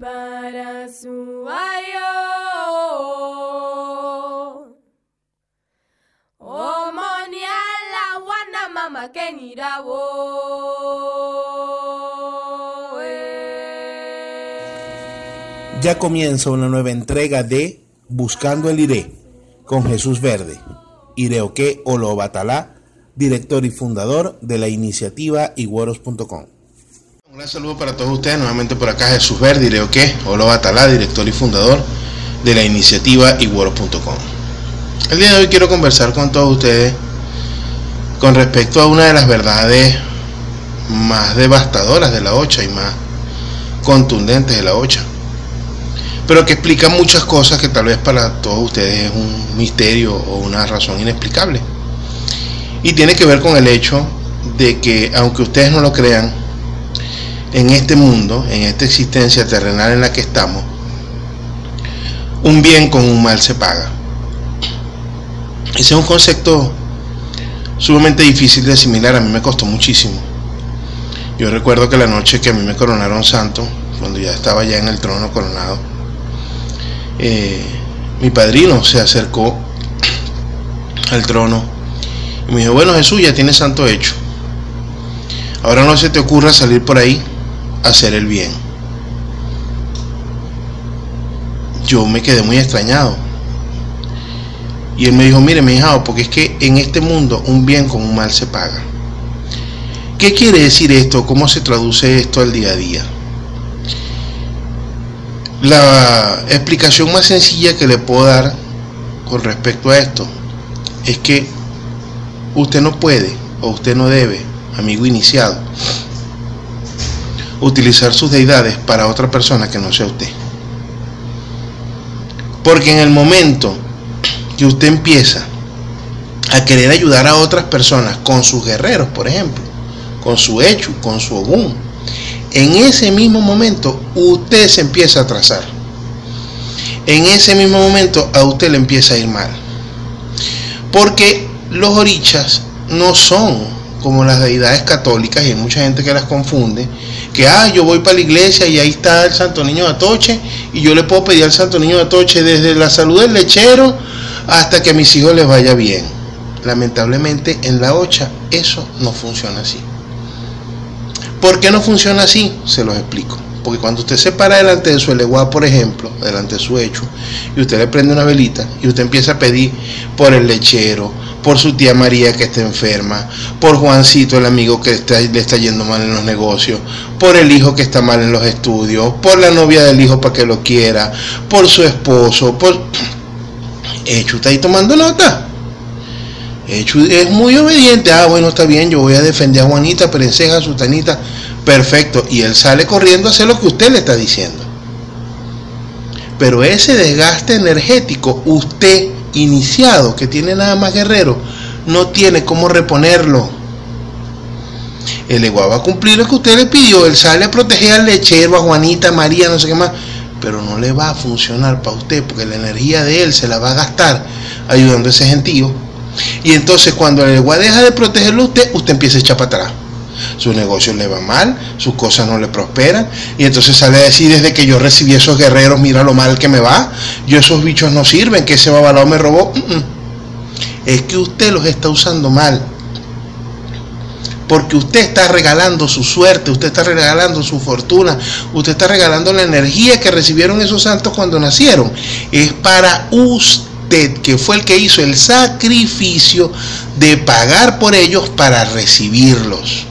Para su wana mama Ya comienza una nueva entrega de Buscando el Iré con Jesús Verde, Ireoque Olobatalá, director y fundador de la iniciativa igueros.com. Un saludo para todos ustedes, nuevamente por acá Jesús Verde, Ireoque Olobatalá, director y fundador de la iniciativa igueros.com. El día de hoy quiero conversar con todos ustedes con respecto a una de las verdades más devastadoras de la OCHA y más contundentes de la OCHA pero que explica muchas cosas que tal vez para todos ustedes es un misterio o una razón inexplicable. Y tiene que ver con el hecho de que, aunque ustedes no lo crean, en este mundo, en esta existencia terrenal en la que estamos, un bien con un mal se paga. Ese es un concepto sumamente difícil de asimilar, a mí me costó muchísimo. Yo recuerdo que la noche que a mí me coronaron santo, cuando ya estaba ya en el trono coronado, eh, mi padrino se acercó al trono y me dijo, bueno Jesús, ya tienes santo hecho. Ahora no se te ocurra salir por ahí hacer el bien. Yo me quedé muy extrañado. Y él me dijo, mire mi hija, porque es que en este mundo un bien con un mal se paga. ¿Qué quiere decir esto? ¿Cómo se traduce esto al día a día? La explicación más sencilla que le puedo dar con respecto a esto es que usted no puede o usted no debe, amigo iniciado, utilizar sus deidades para otra persona que no sea usted. Porque en el momento que usted empieza a querer ayudar a otras personas con sus guerreros, por ejemplo, con su hecho, con su ogún, en ese mismo momento usted se empieza a atrasar. En ese mismo momento a usted le empieza a ir mal. Porque los orichas no son como las deidades católicas y hay mucha gente que las confunde, que ah, yo voy para la iglesia y ahí está el Santo Niño de Atoche y yo le puedo pedir al Santo Niño de Atoche desde la salud del lechero hasta que a mis hijos les vaya bien. Lamentablemente en la ocha eso no funciona así. ¿Por qué no funciona así? Se los explico. Porque cuando usted se para delante de su eleguá, por ejemplo, delante de su hecho, y usted le prende una velita y usted empieza a pedir por el lechero, por su tía María que está enferma, por Juancito, el amigo que le está yendo mal en los negocios, por el hijo que está mal en los estudios, por la novia del hijo para que lo quiera, por su esposo, por... Hecho, ¿está ahí tomando nota? es muy obediente. Ah, bueno, está bien, yo voy a defender a Juanita, Perenceja, Sutanita. Perfecto. Y él sale corriendo a hacer lo que usted le está diciendo. Pero ese desgaste energético, usted iniciado, que tiene nada más guerrero, no tiene cómo reponerlo. El igual va a cumplir lo que usted le pidió. Él sale a proteger al lechero, a Juanita, María, no sé qué más. Pero no le va a funcionar para usted, porque la energía de él se la va a gastar ayudando a ese gentío y entonces cuando el agua deja de protegerlo usted, usted empieza a echar para atrás. Su negocio le va mal, sus cosas no le prosperan. Y entonces sale a decir, desde que yo recibí esos guerreros, mira lo mal que me va. Yo esos bichos no sirven, que ese babalao me robó. Es que usted los está usando mal. Porque usted está regalando su suerte, usted está regalando su fortuna, usted está regalando la energía que recibieron esos santos cuando nacieron. Es para usted que fue el que hizo el sacrificio de pagar por ellos para recibirlos.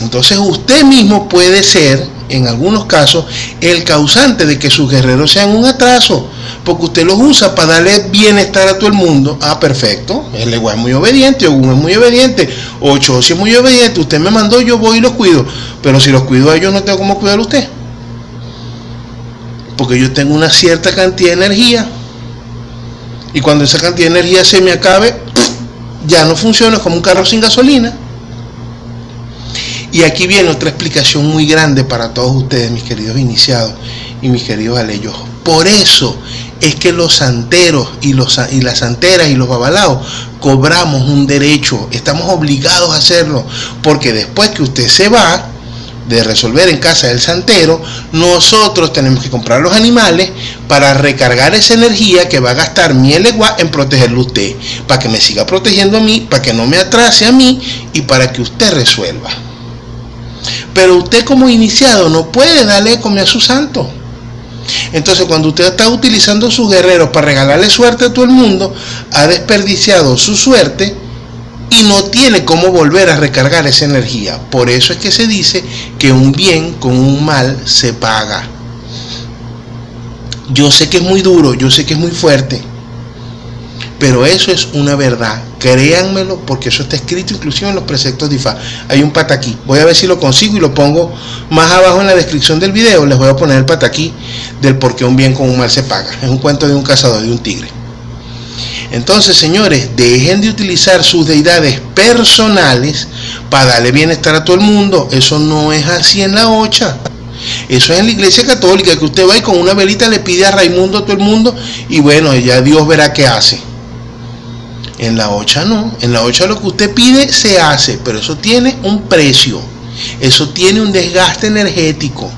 Entonces usted mismo puede ser, en algunos casos, el causante de que sus guerreros sean un atraso, porque usted los usa para darle bienestar a todo el mundo. Ah, perfecto, el igual es muy obediente, Ogún es muy obediente, Ocho es muy obediente, usted me mandó, yo voy y los cuido, pero si los cuido a ellos no tengo cómo cuidar a usted porque yo tengo una cierta cantidad de energía y cuando esa cantidad de energía se me acabe, ya no funciona como un carro sin gasolina. Y aquí viene otra explicación muy grande para todos ustedes, mis queridos iniciados y mis queridos aleyos. Por eso es que los santeros y, las santeras y los babalaos cobramos un derecho, estamos obligados a hacerlo, porque después que usted se va, de resolver en casa del santero, nosotros tenemos que comprar los animales para recargar esa energía que va a gastar mi elegua en protegerlo usted, para que me siga protegiendo a mí, para que no me atrase a mí y para que usted resuelva. Pero usted como iniciado no puede darle comer a su santo. Entonces cuando usted está utilizando sus guerreros para regalarle suerte a todo el mundo, ha desperdiciado su suerte y no tiene cómo volver a recargar esa energía. Por eso es que se dice que un bien con un mal se paga. Yo sé que es muy duro, yo sé que es muy fuerte, pero eso es una verdad. Créanmelo porque eso está escrito inclusive en los preceptos de IFA. Hay un pataquí. Voy a ver si lo consigo y lo pongo más abajo en la descripción del video. Les voy a poner el pataquí del por qué un bien con un mal se paga. Es un cuento de un cazador de un tigre. Entonces, señores, dejen de utilizar sus deidades personales para darle bienestar a todo el mundo. Eso no es así en la ocha. Eso es en la iglesia católica, que usted va y con una velita le pide a Raimundo a todo el mundo y bueno, ya Dios verá qué hace. En la ocha no. En la ocha lo que usted pide se hace, pero eso tiene un precio. Eso tiene un desgaste energético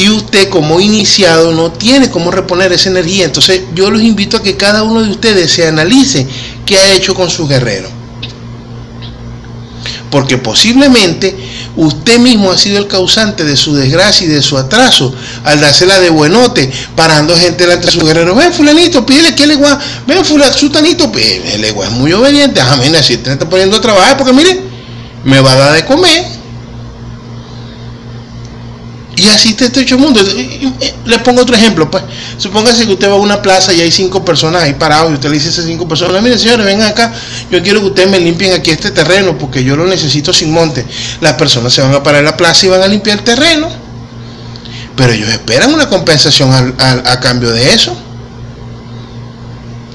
y usted como iniciado no tiene cómo reponer esa energía. Entonces yo los invito a que cada uno de ustedes se analice qué ha hecho con su guerrero. Porque posiblemente usted mismo ha sido el causante de su desgracia y de su atraso al dársela de buenote, parando gente delante de su guerrero. Ven, fulanito, pídele que el legua, ven, fulanito, sutanito, el legua es muy obediente. Amén, así te está poniendo a trabajar porque mire, me va a dar de comer y así te hecho el mundo. Les pongo otro ejemplo, pues. Supóngase que usted va a una plaza y hay cinco personas ahí parados y usted le dice a esas cinco personas, mire señores, vengan acá, yo quiero que ustedes me limpien aquí este terreno porque yo lo necesito sin monte. Las personas se van a parar en la plaza y van a limpiar el terreno. Pero ellos esperan una compensación a, cambio de eso.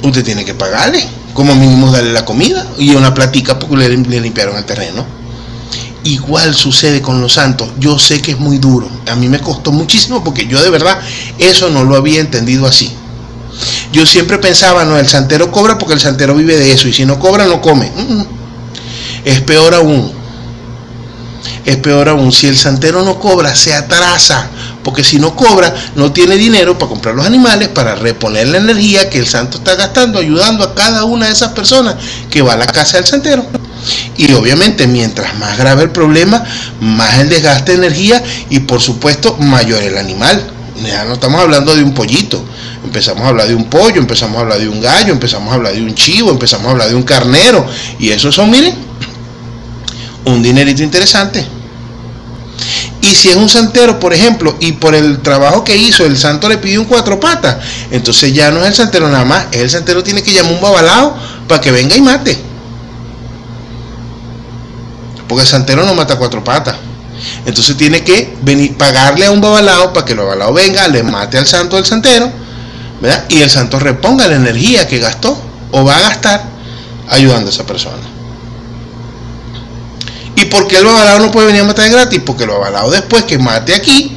Usted tiene que pagarle, como mínimo darle la comida y una platica porque le limpiaron el terreno. Igual sucede con los santos. Yo sé que es muy duro. A mí me costó muchísimo porque yo de verdad eso no lo había entendido así. Yo siempre pensaba, no, el santero cobra porque el santero vive de eso y si no cobra no come. Mm, mm. Es peor aún. Es peor aún. Si el santero no cobra, se atrasa. Porque si no cobra, no tiene dinero para comprar los animales, para reponer la energía que el santo está gastando, ayudando a cada una de esas personas que va a la casa del santero. Y obviamente mientras más grave el problema, más el desgaste de energía y por supuesto mayor el animal. Ya no estamos hablando de un pollito, empezamos a hablar de un pollo, empezamos a hablar de un gallo, empezamos a hablar de un chivo, empezamos a hablar de un carnero. Y eso son, miren, un dinerito interesante. Y si es un santero, por ejemplo, y por el trabajo que hizo, el santo le pidió un cuatro patas, entonces ya no es el santero nada más, el santero tiene que llamar un babalao para que venga y mate. Porque santero no mata cuatro patas. Entonces tiene que venir, pagarle a un babalao para que el babalao venga, le mate al santo del santero, ¿verdad? Y el santo reponga la energía que gastó o va a gastar ayudando a esa persona. ¿Y por qué el babalao no puede venir a matar gratis? Porque el babalao después que mate aquí,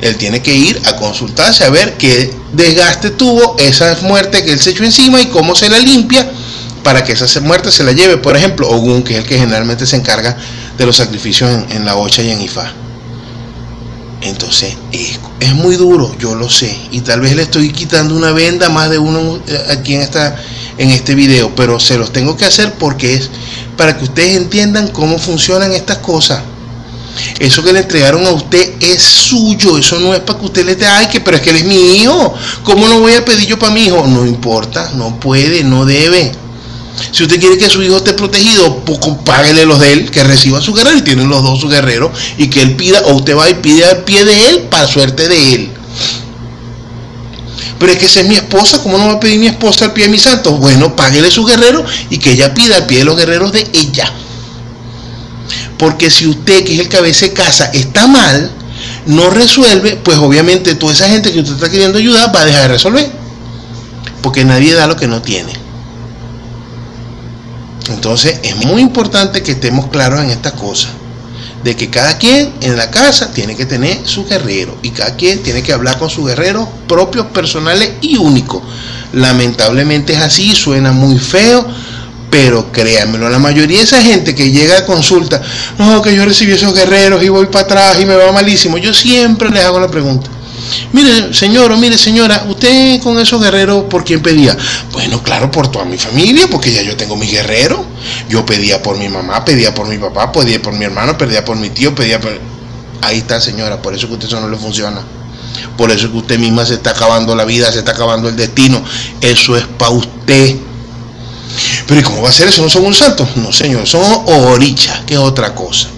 él tiene que ir a consultarse a ver qué desgaste tuvo esa muerte que él se echó encima y cómo se la limpia para que esa muerte se la lleve, por ejemplo, Ogun, que es el que generalmente se encarga de los sacrificios en, la Ocha y en Ifá. Entonces, es, muy duro, yo lo sé, y tal vez le estoy quitando una venda más de uno eh, aquí en, esta, en este video, pero se los tengo que hacer porque es para que ustedes entiendan cómo funcionan estas cosas. Eso que le entregaron a usted es suyo, eso no es para que usted le dé, ay, que pero es que él es mi hijo, ¿cómo no voy a pedir yo para mi hijo? No importa, no puede, no debe. Si usted quiere que su hijo esté protegido, pues páguele los de él, que reciba su guerrero y tienen los dos su guerrero y que él pida, o usted va y pide al pie de él para suerte de él. Pero es que esa es mi esposa, ¿cómo no va a pedir mi esposa al pie de mi santo? Bueno, páguele su guerrero y que ella pida al pie de los guerreros de ella. Porque si usted, que es el cabeza de casa, está mal, no resuelve, pues obviamente toda esa gente que usted está queriendo ayudar va a dejar de resolver. Porque nadie da lo que no tiene. Entonces es muy importante que estemos claros en esta cosa, de que cada quien en la casa tiene que tener su guerrero y cada quien tiene que hablar con sus guerreros propios, personales y únicos. Lamentablemente es así, suena muy feo, Pero créanmelo, la mayoría de esa gente que llega a consulta, no, que yo recibí esos guerreros y voy para atrás y me va malísimo, yo siempre les hago la pregunta. Mire, señor o mire, señora, usted con esos guerreros, ¿por quién pedía? Bueno, claro, por toda mi familia, porque ya yo tengo mis guerreros. Yo pedía por mi mamá, pedía por mi papá, pedía por mi hermano, pedía por mi tío, pedía por... Ahí está, señora, por eso que usted eso no le funciona. Por eso que usted misma se está acabando la vida, se está acabando el destino. Eso es para usted. Pero ¿y cómo va a ser eso? ¿No son un santo? No, señor, son orichas, que es otra cosa.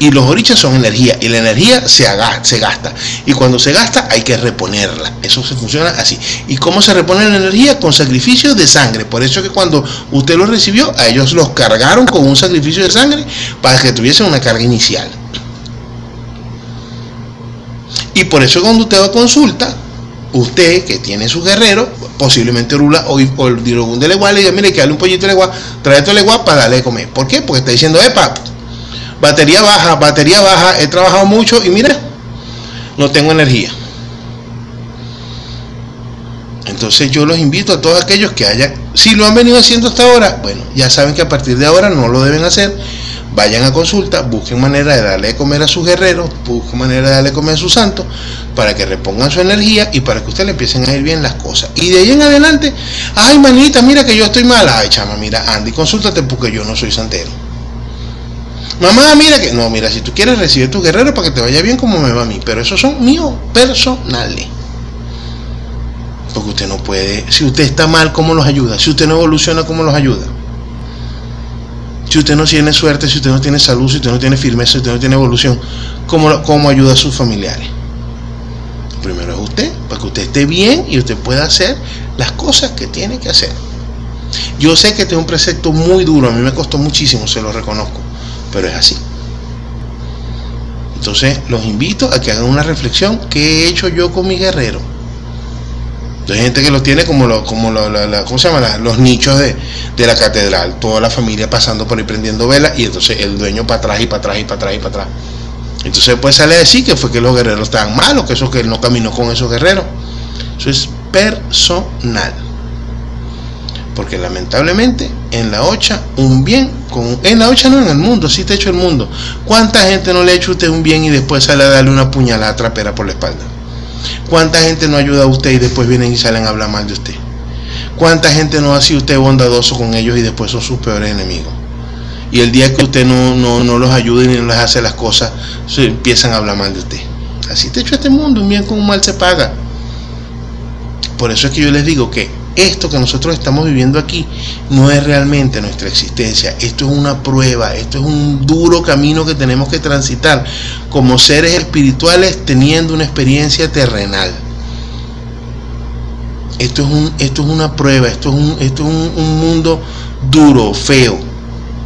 Y los orichas son energía, y la energía se, se gasta. Y cuando se gasta hay que reponerla. Eso se funciona así. ¿Y cómo se repone la energía? Con sacrificio de sangre. Por eso que cuando usted lo recibió, a ellos los cargaron con un sacrificio de sangre para que tuviesen una carga inicial. Y por eso cuando usted va a consulta, usted que tiene su guerrero, posiblemente Rula o, el dirogún de Leguá le diga, mire que dale un pollito de Leguá, trae de Leguá para darle a comer. ¿Por qué? Porque está diciendo, epa, batería baja, batería baja, he trabajado mucho y mira, no tengo energía. Entonces yo los invito a todos aquellos que hayan, si lo han venido haciendo hasta ahora, bueno, ya saben que a partir de ahora no lo deben hacer. Vayan a consulta, busquen manera de darle de comer a sus guerreros, busquen manera de darle de comer a sus santos, para que repongan su energía y para que usted le empiecen a ir bien las cosas. Y de ahí en adelante, ay manita, mira que yo estoy mala, ay chama, mira, Andy, consúltate porque yo no soy santero. Mamá, mira que. No, mira, si tú quieres recibir tu guerrero para que te vaya bien como me va a mí. Pero esos son míos personales. Porque usted no puede. Si usted está mal, ¿cómo los ayuda? Si usted no evoluciona, ¿cómo los ayuda? Si usted no tiene suerte, si usted no tiene salud, si usted no tiene firmeza, si usted no tiene evolución, ¿cómo, cómo ayuda a sus familiares? Primero es usted, para que usted esté bien y usted pueda hacer las cosas que tiene que hacer. Yo sé que este es un precepto muy duro, a mí me costó muchísimo, se lo reconozco pero es así. Entonces los invito a que hagan una reflexión, ¿qué he hecho yo con mi guerrero? Hay gente que lo tiene como, lo, como lo, ¿cómo se llama? los nichos de, la catedral, toda la familia pasando por ahí prendiendo velas y entonces el dueño para atrás y para atrás y para atrás y para atrás. Entonces pues sale a decir que fue que los guerreros estaban malos, que eso que él no caminó con esos guerreros. Eso es personal. Porque lamentablemente en la ocha un bien, con, en la ocha no en el mundo, si te hecho el mundo. ¿Cuánta gente no le ha hecho usted un bien y después sale a darle una puñalada trapera por la espalda? ¿Cuánta gente no ayuda a usted y después vienen y salen a hablar mal de usted? ¿Cuánta gente no ha sido usted bondadoso con ellos y después son sus peores enemigos? Y el día que usted no, no, los ayuda y no les hace las cosas, se empiezan a hablar mal de usted. Así te hecho este mundo, un bien con un mal se paga. Por eso es que yo les digo que esto que nosotros estamos viviendo aquí no es realmente nuestra existencia. Esto es una prueba, esto es un duro camino que tenemos que transitar como seres espirituales teniendo una experiencia terrenal. Esto es, un, esto es una prueba, esto es, un, esto es un, mundo duro, feo,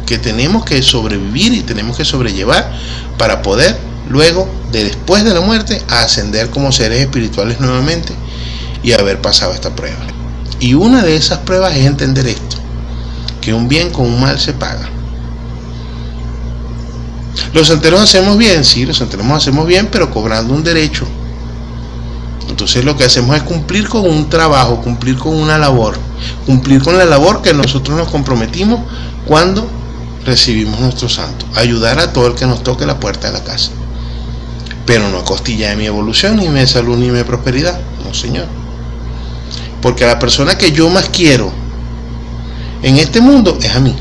que tenemos que sobrevivir y tenemos que sobrellevar para poder luego, de después de la muerte, ascender como seres espirituales nuevamente y haber pasado esta prueba. Y una de esas pruebas es entender esto, que un bien con un mal se paga. Los santeros hacemos bien, sí, los santeros hacemos bien, pero cobrando un derecho. Entonces lo que hacemos es cumplir con un trabajo, cumplir con una labor, cumplir con la labor que nosotros nos comprometimos cuando recibimos nuestro santo, ayudar a todo el que nos toque la puerta de la casa. Pero no a costilla de mi evolución, ni mi salud, ni mi prosperidad. No, Señor. Porque la persona que yo más quiero en este mundo es a mí.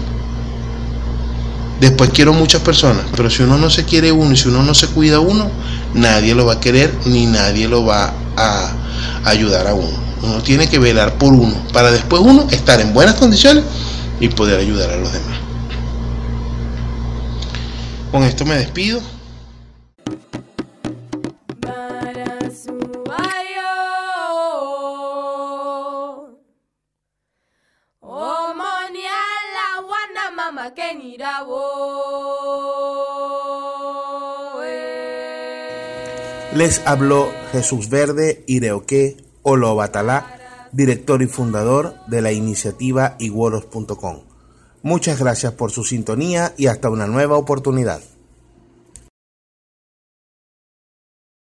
Después quiero muchas personas, pero si uno no se quiere uno y si uno no se cuida uno, nadie lo va a querer ni nadie lo va a ayudar a uno. Uno tiene que velar por uno para después uno estar en buenas condiciones y poder ayudar a los demás. Con esto me despido. Les habló Jesús Verde Ireoque Olobatalá, director y fundador de la iniciativa iguoros.com. Muchas gracias por su sintonía y hasta una nueva oportunidad.